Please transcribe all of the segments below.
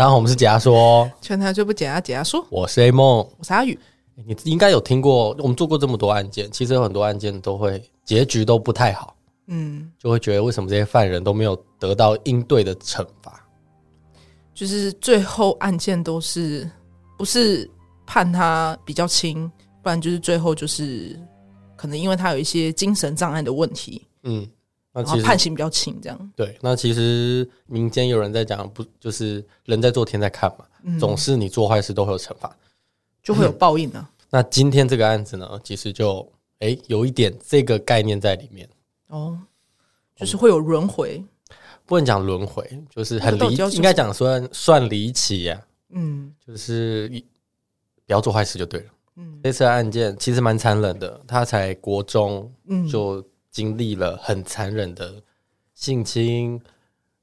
大家好，我们是解压说，全台最不解压解压说，我是 A 梦，我是阿宇。你应该有听过，我们做过这么多案件，其实有很多案件都会结局都不太好，嗯，就会觉得为什么这些犯人都没有得到应对的惩罚，就是最后案件都是不是判他比较轻，不然就是最后就是可能因为他有一些精神障碍的问题，嗯。那其实判刑比较轻，这样对。那其实民间有人在讲，不就是人在做天在看嘛？嗯、总是你做坏事都会有惩罚，就会有报应呢、啊嗯。那今天这个案子呢，其实就哎、欸、有一点这个概念在里面哦，就是会有轮回，不能讲轮回，就是很离，应该讲算算离奇呀。嗯，就是不要做坏事就对了。嗯，这次案件其实蛮残忍的，他才国中就。经历了很残忍的性侵、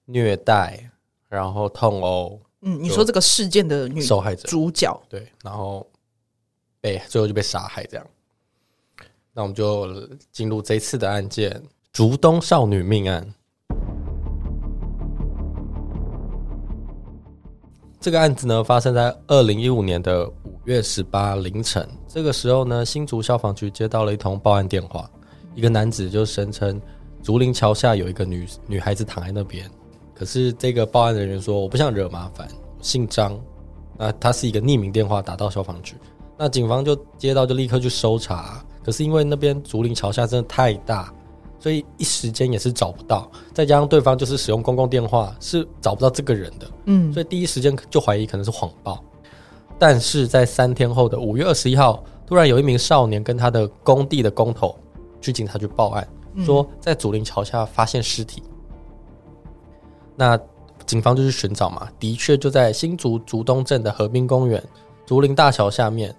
虐待，然后痛殴。嗯，你说这个事件的女受害者主角对，然后被最后就被杀害这样。那我们就进入这次的案件——竹东少女命案。这个案子呢，发生在二零一五年的五月十八凌晨。这个时候呢，新竹消防局接到了一通报案电话。一个男子就声称竹林桥下有一个女女孩子躺在那边，可是这个报案人员说，我不想惹麻烦，姓张，那他是一个匿名电话打到消防局，那警方就接到就立刻去搜查，可是因为那边竹林桥下真的太大，所以一时间也是找不到，再加上对方就是使用公共电话是找不到这个人的，嗯，所以第一时间就怀疑可能是谎报，但是在三天后的五月二十一号，突然有一名少年跟他的工地的工头。去警察局报案，说在竹林桥下发现尸体。嗯、那警方就去寻找嘛，的确就在新竹竹东镇的河滨公园竹林大桥下面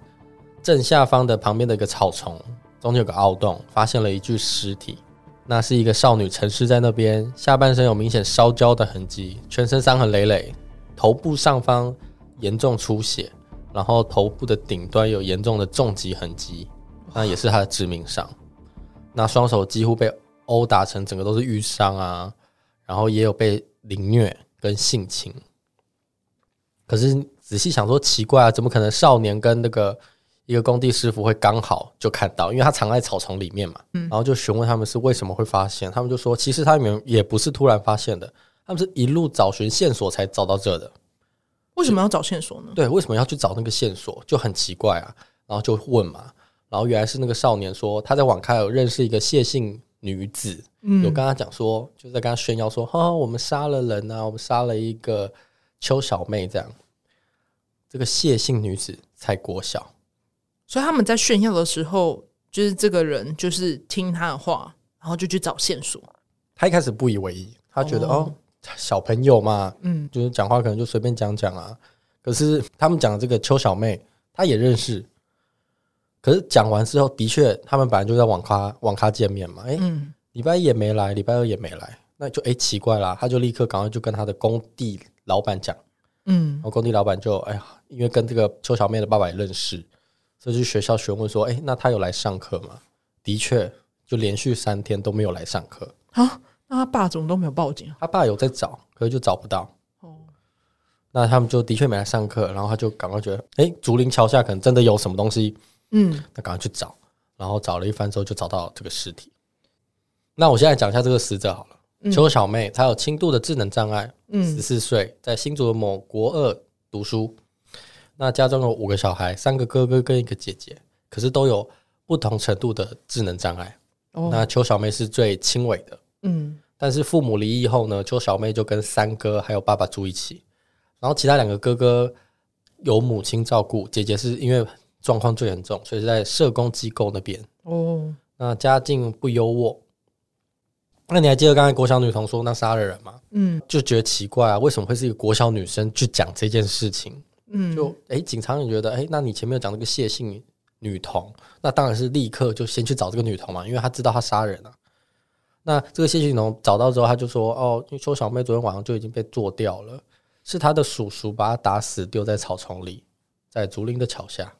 正下方的旁边的一个草丛中间有个凹洞，发现了一具尸体。那是一个少女沉尸在那边，下半身有明显烧焦的痕迹，全身伤痕累累，头部上方严重出血，然后头部的顶端有严重的重击痕迹，那也是她的致命伤。那双手几乎被殴打成整个都是瘀伤啊，然后也有被凌虐跟性侵。可是仔细想说，奇怪啊，怎么可能少年跟那个一个工地师傅会刚好就看到？因为他藏在草丛里面嘛。然后就询问他们是为什么会发现，他们就说其实他们也不是突然发现的，他们是一路找寻线索才找到这的。为什么要找线索呢？对，为什么要去找那个线索？就很奇怪啊。然后就问嘛。然后原来是那个少年说他在网咖有认识一个谢姓女子，嗯、有跟他讲说，就在跟他炫耀说，哈、哦，我们杀了人啊，我们杀了一个邱小妹这样。这个谢姓女子才国小，所以他们在炫耀的时候，就是这个人就是听他的话，然后就去找线索。他一开始不以为意，他觉得哦，哦，小朋友嘛，嗯，就是讲话可能就随便讲讲啊。可是他们讲的这个邱小妹，他也认识。可是讲完之后，的确，他们本来就在网咖网咖见面嘛。哎、欸，礼拜一也没来，礼拜二也没来，那就哎、欸、奇怪啦。他就立刻赶快就跟他的工地老板讲，嗯，然后工地老板就哎呀，因为跟这个邱小妹的爸爸也认识，所以去学校询问说，哎、欸，那他有来上课吗？的确，就连续三天都没有来上课啊。那他爸怎么都没有报警？他爸有在找，可是就找不到。哦，那他们就的确没来上课，然后他就赶快觉得，哎、欸，竹林桥下可能真的有什么东西。嗯，那赶快去找，然后找了一番之后，就找到这个尸体。那我现在讲一下这个死者好了，邱、嗯、小妹，她有轻度的智能障碍，嗯，十四岁，在新竹的某国二读书。那家中有五个小孩，三个哥哥跟一个姐姐，可是都有不同程度的智能障碍。哦，那邱小妹是最轻微的，嗯，但是父母离异后呢，邱小妹就跟三哥还有爸爸住一起，然后其他两个哥哥有母亲照顾，姐姐是因为。状况最严重，所以是在社工机构那边。哦，那家境不优渥。那你还记得刚才国小女童说那杀了人吗？嗯，就觉得奇怪啊，为什么会是一个国小女生去讲这件事情？嗯，就哎、欸，警察也觉得哎、欸，那你前面有讲那个谢姓女童，那当然是立刻就先去找这个女童嘛，因为他知道她杀人了、啊。那这个谢姓女童找到之后，他就说哦，因为邱小妹昨天晚上就已经被做掉了，是他的叔叔把她打死，丢在草丛里，在竹林的桥下。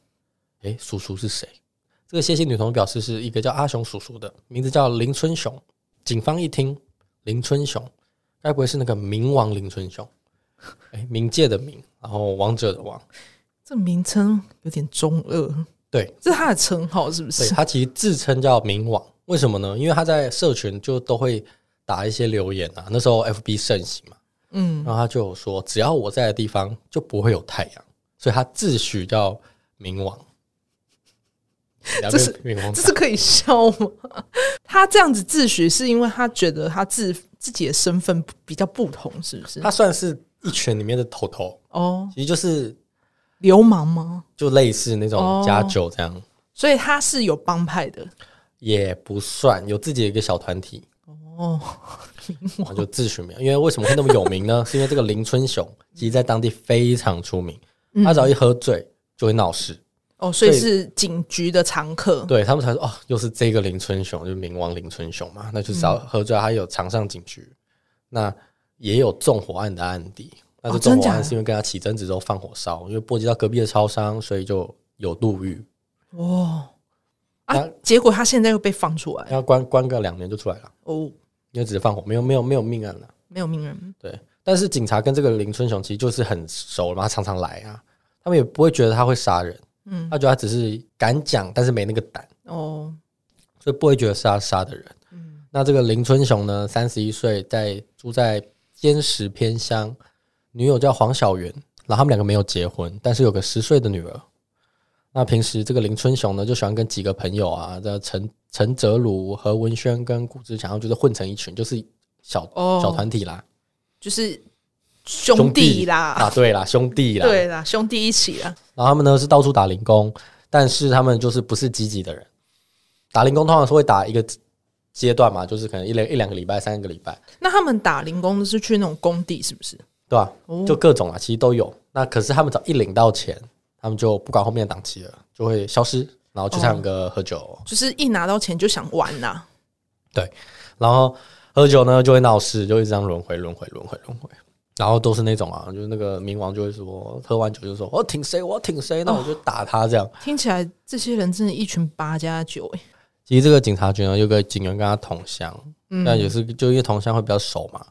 哎，叔叔是谁？这个谢姓女童表示是一个叫阿雄叔叔的，名字叫林春雄。警方一听林春雄，该不会是那个冥王林春雄？哎，冥界的冥，然后王者的王，这名称有点中二。对，这是他的称号是不是？对，他其实自称叫冥王，为什么呢？因为他在社群就都会打一些留言啊，那时候 FB 盛行嘛，嗯，然后他就有说，只要我在的地方就不会有太阳，所以他自诩叫冥王。这是这是可以笑吗？他这样子自诩是因为他觉得他自自己的身份比较不同，是不是？他算是一群里面的头头哦，其实就是。流氓吗？就类似那种假酒这样，哦，所以他是有帮派的，也不算有自己的一个小团体哦。就自诩名，因为为什么会那么有名呢？是因为这个林春雄其实在当地非常出名，嗯、他只要一喝醉就会闹事哦，所以是警局的常客。对他们才说哦，又是这个林春雄，就是冥王林春雄嘛，那就是要喝醉，他有常上警局，嗯、那也有纵火案的案底。那这纵火案是因为跟他起争执之后放火烧，因为波及到隔壁的超商，所以就有入狱。哦！啊，结果他现在又被放出来，要关关个两年就出来了。哦，因为只是放火，没有没有没有命案了，没有命案。对，但是警察跟这个林春雄其实就是很熟嘛，他常常来啊，他们也不会觉得他会杀人。嗯，他觉得他只是敢讲，但是没那个胆。哦，所以不会觉得是他杀的人。嗯，那这个林春雄呢，三十一岁，在住在坚实偏乡。女友叫黄小媛，然后他们两个没有结婚，但是有个十岁的女儿。那平时这个林春雄呢，就喜欢跟几个朋友啊，这陈陈泽鲁、何文轩跟古志强，就是混成一群，就是小、哦、小团体啦，就是兄弟啦啊，对啦，兄弟啦，对啦，兄弟一起啦。然后他们呢是到处打零工，但是他们就是不是积极的人。打零工通常是会打一个阶段嘛，就是可能一两一两个礼拜、三个礼拜。那他们打零工是去那种工地，是不是？对吧、啊？就各种啊，其实都有。那可是他们只要一领到钱，他们就不管后面的档期了，就会消失，然后去唱歌喝酒、哦。就是一拿到钱就想玩呐、啊。对，然后喝酒呢就会闹事，就一直这样轮回、轮回、轮回、轮回。然后都是那种啊，就是那个冥王就会说，喝完酒就说：“我挺谁？我挺谁？”那我就打他。这样、哦、听起来，这些人真的一群八加九哎。其实这个警察局呢，有个警员跟他同乡，嗯，但也是就因为同乡会比较熟嘛。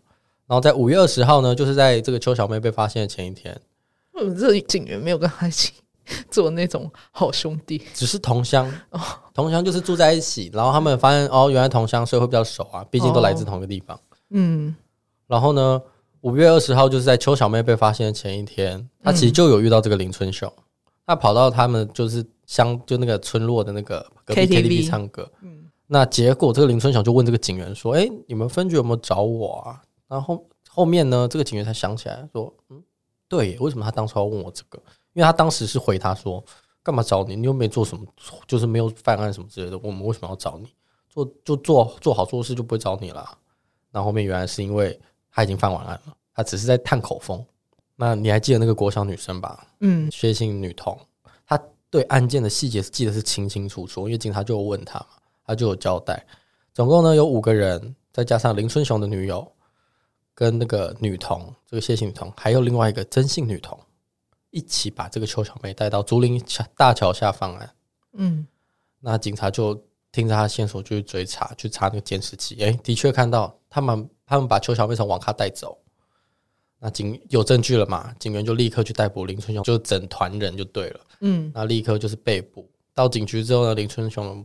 然后在五月二十号呢，就是在这个邱小妹被发现的前一天，嗯，这警员没有跟他一起做那种好兄弟，只是同乡哦，同乡就是住在一起，然后他们发现哦，原来同乡，所以会比较熟啊，毕竟都来自同一个地方，哦、嗯。然后呢，五月二十号就是在邱小妹被发现的前一天，他其实就有遇到这个林春雄，他跑到他们就是乡就那个村落的那个隔壁 KTV 唱歌，嗯。那结果这个林春雄就问这个警员说：“哎，你们分局有没有找我啊？”然后后面呢，这个警员才想起来说：“嗯，对，为什么他当初要问我这个？因为他当时是回他说，干嘛找你？你又没做什么，就是没有犯案什么之类的。我们为什么要找你？做就做做好做事就不会找你了。然后后面原来是因为他已经犯完案了，他只是在探口风。那你还记得那个国小女生吧？嗯，薛姓女童，她对案件的细节是记得是清清楚楚，因为警察就有问他嘛，他就有交代。总共呢有五个人，再加上林春雄的女友。”跟那个女童，这个谢姓女童，还有另外一个曾姓女童，一起把这个邱小妹带到竹林桥大桥下犯案。嗯，那警察就听着他的线索就去追查，去查那个监视器。哎，的确看到他们，他们把邱小妹从网咖带走。那警有证据了嘛？警员就立刻去逮捕林春雄，就整团人就对了。嗯，那立刻就是被捕。到警局之后呢，林春雄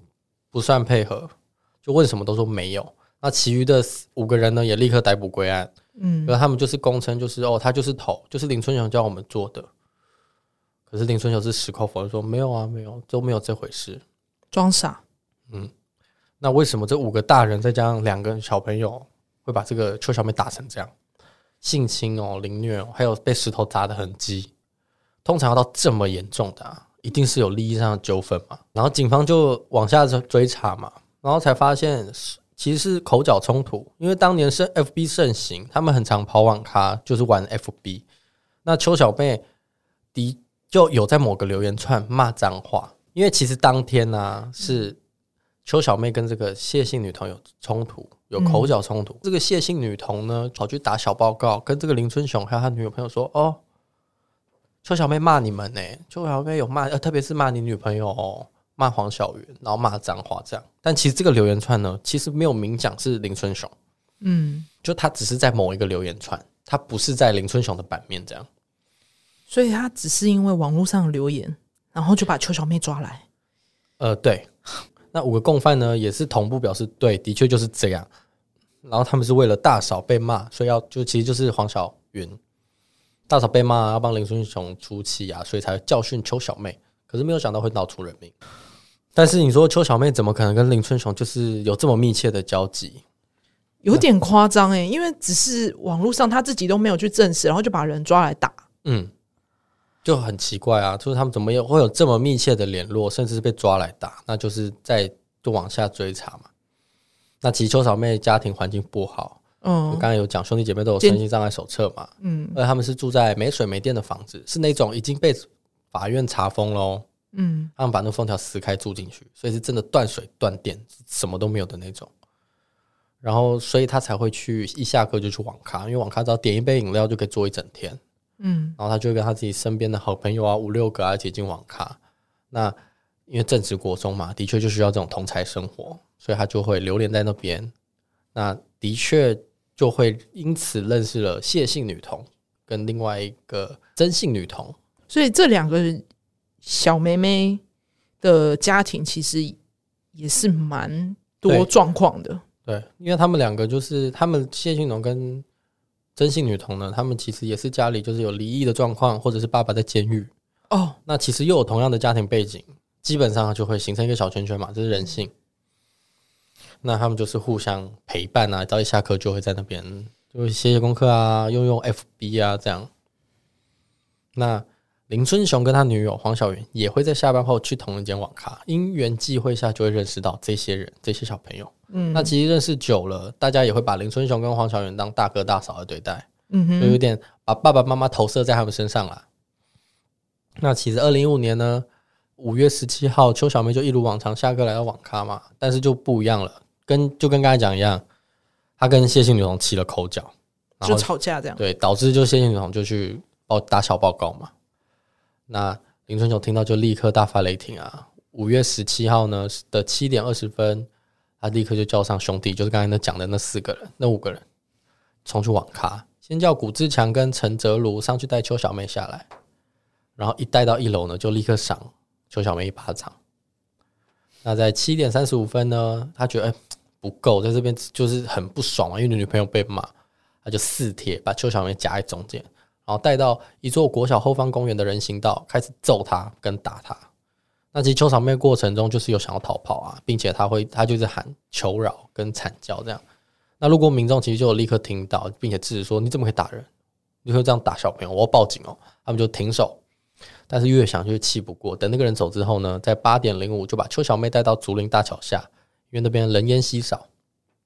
不算配合，就问什么都说没有。那其余的五个人呢，也立刻逮捕归案。嗯，然后他们就是供称，就是哦，他就是头，就是林春雄叫我们做的。可是林春雄是矢口否认说没有啊，没有，都没有这回事，装傻。嗯，那为什么这五个大人再加上两个小朋友会把这个邱小妹打成这样，性侵哦、凌虐哦，还有被石头砸的痕迹？通常要到这么严重的，啊，一定是有利益上的纠纷嘛。然后警方就往下追查嘛，然后才发现。其实是口角冲突，因为当年是 FB 盛行，他们很常跑网咖，就是玩 FB。那邱小妹的就有在某个留言串骂脏话，因为其实当天呢、是邱小妹跟这个谢姓女童有冲突，有口角冲突。嗯、这个谢姓女童呢跑去打小报告，跟这个林春雄还有他女朋友说：“哦，邱小妹骂你们呢，邱小妹有骂，呃，特别是骂你女朋友哦。”骂黄小云，然后骂脏话，这样。但其实这个留言串呢，其实没有明讲是林春雄，嗯，就他只是在某一个留言串他不是在林春雄的版面这样。所以他只是因为网络上留言，然后就把邱小妹抓来。呃，对，那五个共犯呢也是同步表示，对，的确就是这样。然后他们是为了大嫂被骂，所以要就其实就是黄小云，大嫂被骂要帮林春雄出气啊，所以才教训邱小妹。可是没有想到会闹出人命。但是你说邱小妹怎么可能跟林春雄就是有这么密切的交集？有点夸张哎，因为只是网络上他自己都没有去证实，然后就把人抓来打。嗯。就很奇怪啊，就是他们怎么有会有这么密切的联络，甚至是被抓来打，那就是在就往下追查嘛。那其实邱小妹家庭环境不好，嗯，刚才有讲兄弟姐妹都有身心障碍手册嘛，嗯，而他们是住在没水没电的房子，是那种已经被法院查封喽，嗯，他们把那封条撕开住进去，所以是真的断水断电，什么都没有的那种。然后，所以他才会去一下课就去网咖，因为网咖只要点一杯饮料就可以坐一整天。嗯，然后他就会跟他自己身边的好朋友啊，五六个啊，一起进网咖。那因为正值国中嘛，的确就需要这种同侪生活，所以他就会流连在那边。那的确就会因此认识了谢姓女童跟另外一个曾姓女童。所以这两个小妹妹的家庭其实也是蛮多状况的。对，对，因为他们两个就是他们谢姓女童跟。曾姓女童呢，他们其实也是家里就是有离异的状况，或者是爸爸在监狱哦。那其实又有同样的家庭背景，基本上就会形成一个小圈圈嘛，这是人性。那他们就是互相陪伴啊，到一下课就会在那边就会写写功课啊，用用 FB 啊这样。那林春雄跟他女友黄小云也会在下班后去同一间网咖，因缘际会下就会认识到这些人，这些小朋友。嗯，那其实认识久了，大家也会把林春雄跟黄小云当大哥大嫂的对待，嗯哼，就有点把爸爸妈妈投射在他们身上了。那其实二零一五年呢，五月十七号，邱小妹就一如往常下课来到网咖嘛，但是就不一样了，跟就跟刚才讲一样，她跟谢姓女童起了口角，就吵架这样，对，导致就谢姓女童就去报打小报告嘛。那林春雄听到就立刻大发雷霆啊！五月十七号呢的七点二十分。他立刻就叫上兄弟，就是刚才那讲的那四个人，那五个人冲去网咖，先叫古志强跟陈泽如上去带邱小妹下来，然后一带到一楼呢，就立刻赏邱小妹一巴掌。那在七点三十五分呢，他觉得哎不够，在这边就是很不爽嘛，因为女朋友被骂，他就四铁把邱小妹夹在中间，然后带到一座国小后方公园的人行道，开始揍他跟打他。那其实邱小妹过程中就是有想要逃跑啊，并且他会他就是喊求饶跟惨叫这样。那如果民众其实就立刻听到，并且制止说，你怎么可以打人？你会这样打小朋友？我要报警哦！他们就停手，但是越想越气不过。等那个人走之后呢，在八点零五就把邱小妹带到竹林大桥下，因为那边人烟稀少，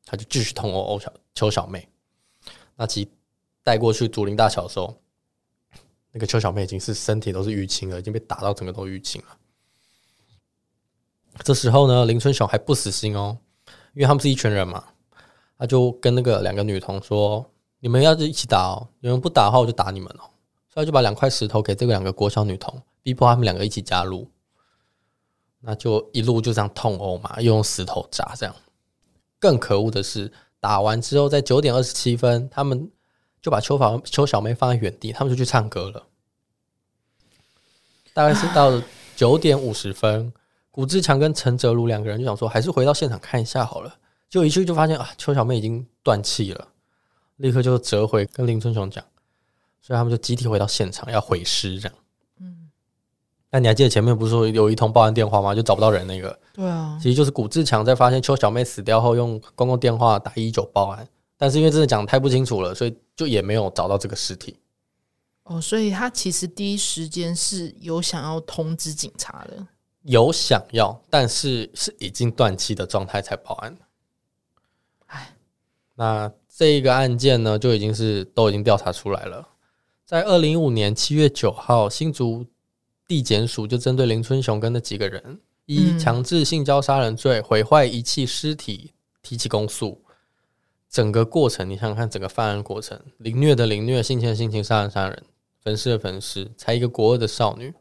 他就继续痛殴殴小邱小妹。那其带过去竹林大桥的时候，那个邱小妹已经是身体都是淤青了，已经被打到整个都淤青了。这时候呢，林春雄还不死心哦，因为他们是一群人嘛，他就跟那个两个女童说：“你们要是一起打哦，你们不打的话，我就打你们哦。”然后就把两块石头给这个两个国小女童，逼迫他们两个一起加入。那就一路就这样痛殴嘛，又用石头砸这样。更可恶的是，打完之后在九点二十七分，他们就把邱宝邱小妹放在原地，他们就去唱歌了。大概是到九点五十分。古志强跟陈泽如两个人就想说，还是回到现场看一下好了。就一去就发现啊，邱小妹已经断气了，立刻就折回跟林春雄讲，所以他们就集体回到现场要毁尸这样。嗯，那你还记得前面不是说有一通报案电话吗？就找不到人那个。对啊，其实就是古志强在发现邱小妹死掉后，用公共电话打一一九报案，但是因为真的讲得太不清楚了，所以就也没有找到这个尸体。哦，所以他其实第一时间是有想要通知警察的。有想要，但是是已经断气的状态才报案的。唉，那这一个案件呢，就已经是都已经调查出来了。在二零一五年七月九号，新竹地检署就针对林春雄跟那几个人，以强制性交杀人罪、毁坏遗弃尸体提起公诉。整个过程，你想想看，整个犯案过程，凌虐的凌虐，性侵的性侵，杀人杀人，焚尸的焚尸，才一个国二的少女。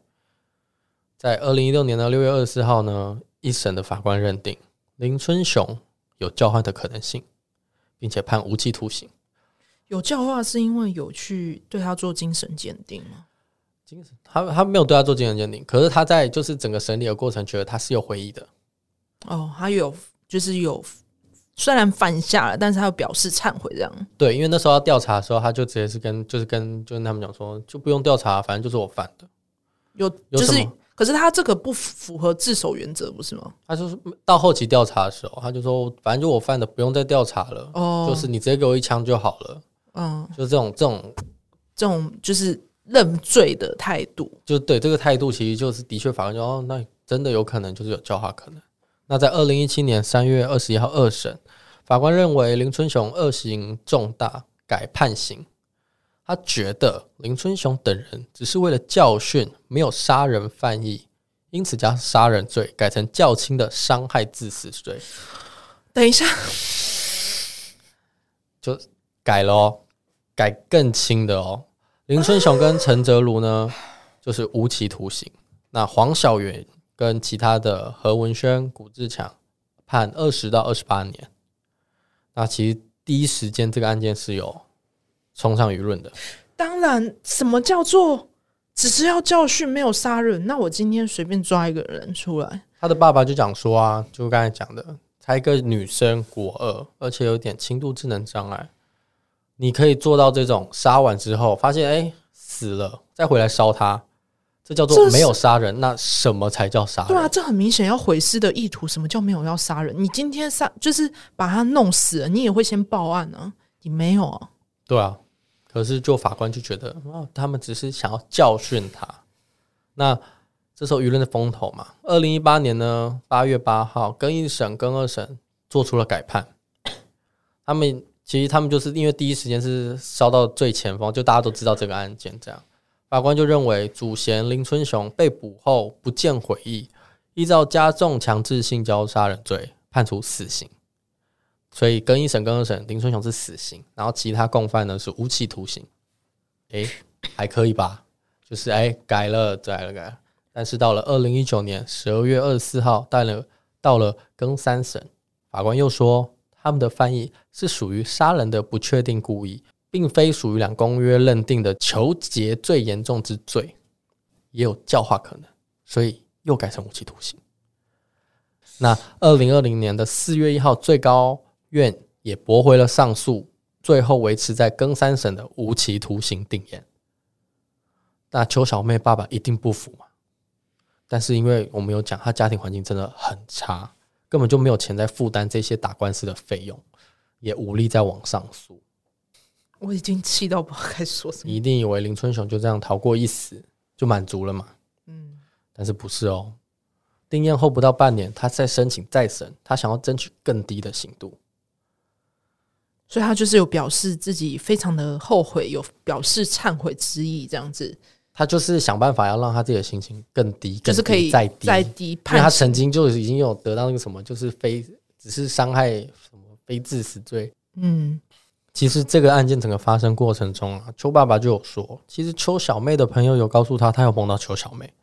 在二零一六年的六月二十四号呢，一审的法官认定林春雄有交换的可能性，并且判无期徒刑。有教化是因为有去对他做精神鉴定吗？精神，他他没有对他做精神鉴定，可是他在就是整个审理的过程，觉得他是有回忆的。哦，他有就是有，虽然犯下了，但是他有表示忏悔这样。对，因为那时候要调查的时候，他就直接是跟就是跟就跟他们讲说，就不用调查，反正就是我犯的。有就是，可是他这个不符合自首原则，不是吗？他就是到后期调查的时候，他就说，反正就我犯的，不用再调查了。哦，就是你直接给我一枪就好了。嗯，就这种这种这种就是。认罪的态度，就对这个态度，其实就是的确，法官说哦，那真的有可能就是有教化可能。那在二零一七年三月二十一号二审，法官认为林春雄恶行重大，改判刑。他觉得林春雄等人只是为了教训，没有杀人犯意，因此将杀人罪改成较轻的伤害致死罪。等一下，就改了哦，改更轻的哦。林春雄跟陈泽如呢，就是无期徒刑。那黄小元跟其他的何文轩、古志强判二十到二十八年。那其实第一时间这个案件是有冲上舆论的。当然，什么叫做只是要教训，没有杀人？那我今天随便抓一个人出来，他的爸爸就讲说啊，就刚才讲的，才一个女生国二，而且有点轻度智能障碍。你可以做到这种杀完之后发现哎、欸、死了再回来烧他，这叫做没有杀人。那什么才叫杀人？对啊，这很明显要毁尸的意图。什么叫没有要杀人？你今天杀就是把他弄死了，你也会先报案啊？你没有啊？对啊，可是就法官就觉得哦，他们只是想要教训他。那这时候舆论的风头嘛，二零一八年呢八月八号，跟一审、跟二审做出了改判，他们。其实他们就是因为第一时间是烧到最前方，就大家都知道这个案件。这样，法官就认为主嫌林春雄被捕后不见悔意，依照加重强制性交杀人罪判处死刑。所以更一审、更二审，林春雄是死刑，然后其他共犯呢是无期徒刑。哎，还可以吧？就是哎改了，改了，改了。但是到了二零一九年十二月二十四号，到了到了更三审，法官又说。他们的翻译是属于杀人的不确定故意，并非属于两公约认定的求劫最严重之罪，也有教化可能，所以又改成无期徒刑。那二零二零年的四月一号，最高院也驳回了上诉，最后维持在更三审的无期徒刑定谳。那邱小妹爸爸一定不服嘛？但是因为我们有讲，他家庭环境真的很差。根本就没有钱在负担这些打官司的费用，也无力再往上诉。我已经气到不知道该说什么。你一定以为林春雄就这样逃过一死就满足了嘛？嗯，但是不是哦？定谳后不到半年，他再申请再审，他想要争取更低的刑度，所以他就是有表示自己非常的后悔，有表示忏悔之意，这样子。他就是想办法要让他自己的心情更低，更低就是可以再低再低，因为他曾经就已经有得到那个什么，就是非只是伤害什么非致死罪。嗯，其实这个案件整个发生过程中啊，邱爸爸就有说，其实邱小妹的朋友有告诉他，他有碰到邱小妹，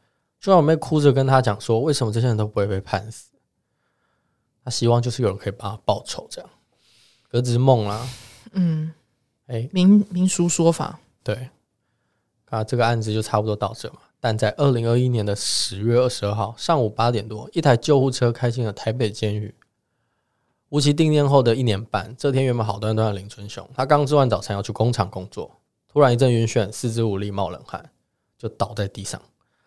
邱小妹哭着跟他讲说，为什么这些人都不会被判死？他希望就是有人可以帮他报仇，这样，可只是梦啦。嗯，哎、欸，民民俗说法，对。啊，这个案子就差不多到这嘛。但在二零二一年的十月二十二号上午八点多，一台救护车开进了台北监狱。无期定谳后的一年半，这天原本好端端的林春雄，他刚吃完早餐要去工厂工作，突然一阵晕眩，四肢无力，冒冷汗，就倒在地上，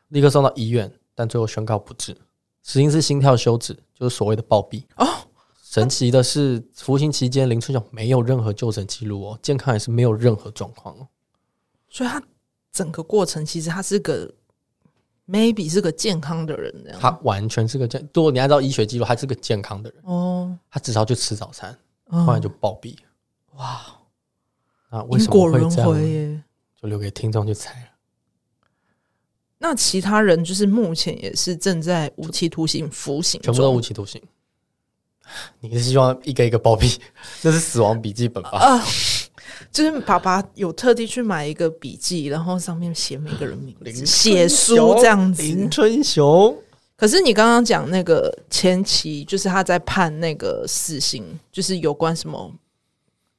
立刻送到医院，但最后宣告不治，死因是心跳休止，就是所谓的暴毙。哦，神奇的是，服刑期间林春雄没有任何就诊记录哦，健康也是没有任何状况哦，所以他。整个过程其实他是个 maybe 是个健康的人，他完全是个健。如果你按照医学记录，他是个健康的人哦。他至少去吃早餐，后来就暴毙。哇！啊，为什么会这样？就留给听众去猜了。那其他人就是目前也是正在无期徒刑服刑，全部都无期徒刑。你是希望一个一个暴毙？这是死亡笔记本吧？啊就是爸爸有特地去买一个笔记，然后上面写每个人名字，写书这样子。林春雄，可是你刚刚讲那个前期，就是他在判那个死刑，就是有关什么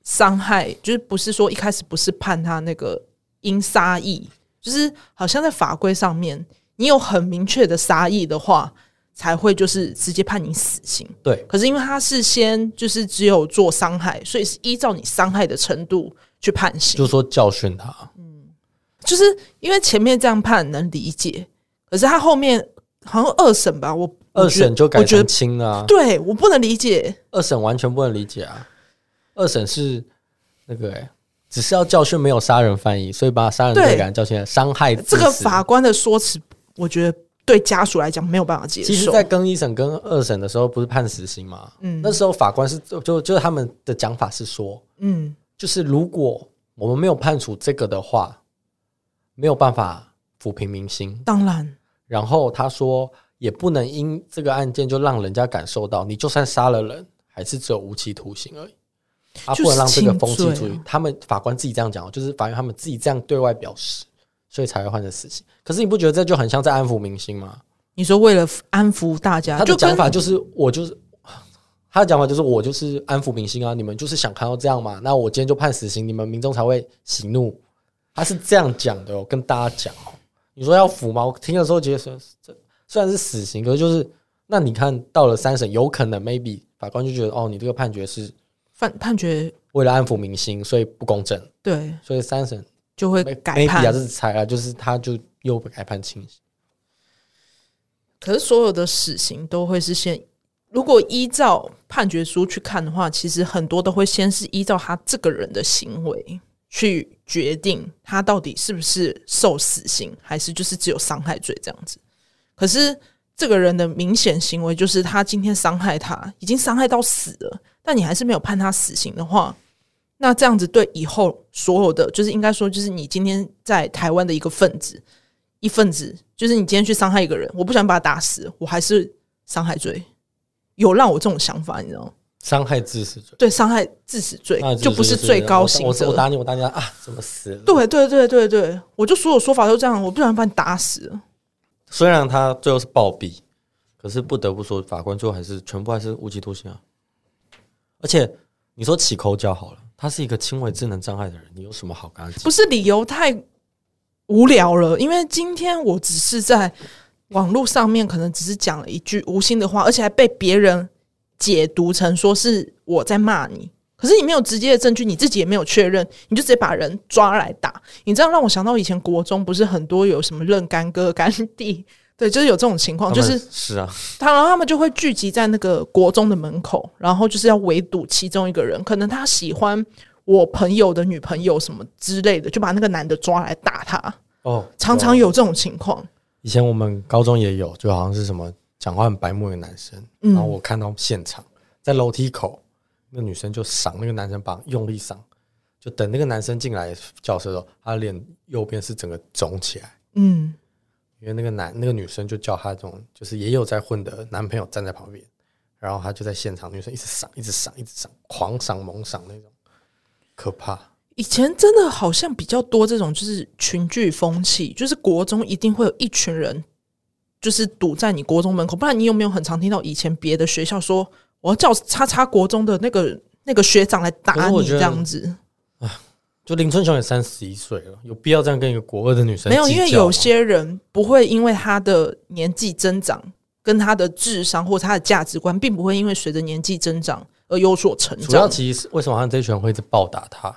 伤害，就是不是说一开始不是判他那个因杀意，就是好像在法规上面，你有很明确的杀意的话，才会就是直接判你死刑。对，可是因为他是先就是只有做伤害，所以是依照你伤害的程度去判刑，就是说教训他。嗯，就是因为前面这样判能理解，可是他后面好像二审吧，我二审就改成轻啊，对我不能理解，二审完全不能理解啊，二审是那个哎、欸，只是要教训没有杀人犯意，所以把杀人罪改成教训伤害。这个法官的说辞，我觉得。对家属来讲没有办法接受。其实，在更一审跟二审的时候，不是判死刑吗？嗯，那时候法官是就就就是他们的讲法是说，嗯，就是如果我们没有判处这个的话，没有办法抚平民心。当然，然后他说也不能因这个案件就让人家感受到，你就算杀了人，还是只有无期徒刑而已。啊不能让这个风气出去。他们法官自己这样讲，就是法院他们自己这样对外表示。所以才会换成死刑。可是你不觉得这就很像在安抚民心吗？你说为了安抚大家，他的讲法就是我就是他的讲法就是我就是安抚民心啊！你们就是想看到这样嘛？那我今天就判死刑，你们民众才会喜怒。他是这样讲的，我跟大家讲哦。你说要抚吗？我听的时候觉得说这虽然是死刑，可是就是那你看到了三审，有可能 maybe 法官就觉得哦，你这个判决是判判决为了安抚民心，所以不公正。对，所以三审。就会改判，啊，就是就是他就又改判轻刑。可是所有的死刑都会是先，如果依照判决书去看的话，其实很多都会先是依照他这个人的行为去决定他到底是不是受死刑，还是就是只有伤害罪这样子。可是这个人的明显行为就是他今天伤害他，已经伤害到死了，但你还是没有判他死刑的话。那这样子对以后所有的，就是应该说，就是你今天在台湾的一个分子，一份子，就是你今天去伤害一个人，我不想把他打死，我还是伤害罪，有让我这种想法，你知道吗？伤害致死罪，对，伤害致死罪就不是最高刑责。我打你，我打你啊！怎么死了？对对对对对，我就所有说法都这样，我不想把你打死。虽然他最后是暴毙，可是不得不说，法官最后还是全部还是无期徒刑啊。而且你说起口角好了。他是一个轻微智能障碍的人，你有什么好跟他？不是理由太无聊了，因为今天我只是在网络上面可能只是讲了一句无心的话，而且还被别人解读成说是我在骂你。可是你没有直接的证据，你自己也没有确认，你就直接把人抓来打。你这样让我想到以前国中不是很多有什么认干哥干弟。对，就是有这种情况，就是是啊，他然后他们就会聚集在那个国中的门口，然后就是要围堵其中一个人，可能他喜欢我朋友的女朋友什么之类的，就把那个男的抓来打他。哦，常常有这种情况。以前我们高中也有，就好像是什么讲话很白目的男生，然后我看到现场在楼梯口，那女生就赏那个男生，把用力赏，就等那个男生进来教室的时候，他的脸右边是整个肿起来。嗯。因为那个男那个女生就叫他这种，就是也有在混的男朋友站在旁边，然后他就在现场，女生一直赏，一直赏，一直赏，狂赏猛赏那种，可怕。以前真的好像比较多这种，就是群聚风气，就是国中一定会有一群人，就是堵在你国中门口。不然你有没有很常听到以前别的学校说，我要叫叉叉国中的那个那个学长来打你这样子？就林春雄也三十一岁了，有必要这样跟一个国二的女生？没有，因为有些人不会因为他的年纪增长，跟他的智商或他的价值观，并不会因为随着年纪增长而有所成长。主要其实是为什么他们这群人会一直暴打他？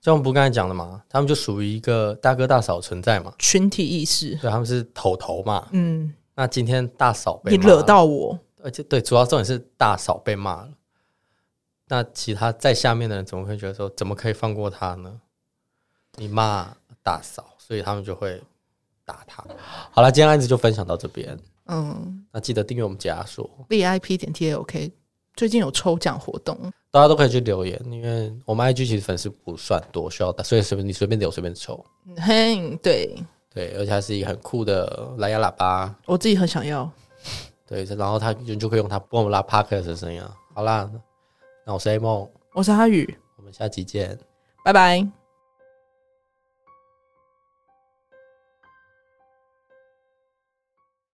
像我们不刚才讲的嘛？他们就属于一个大哥大嫂存在嘛，群体意识。对，他们是头头嘛。嗯，那今天大嫂被你惹到我，而且对，主要重点是大嫂被骂了。那其他在下面的人怎么会觉得说，怎么可以放过他呢？你骂大嫂，所以他们就会打他。好了，今天案子就分享到这边。嗯，那记得订阅我们解压说 VIP 点 T A O K。最近有抽奖活动，大家都可以去留言，因为我们 IG 其实粉丝不算多，需要打，所以随便你随便留随便抽。嘿，对对，而且还是一个很酷的蓝牙喇叭，我自己很想要。对，然后他就就可以用它帮我们拉 Parker 的声音啊。好啦，那我是 A 梦，我是阿宇，我们下期见，拜拜。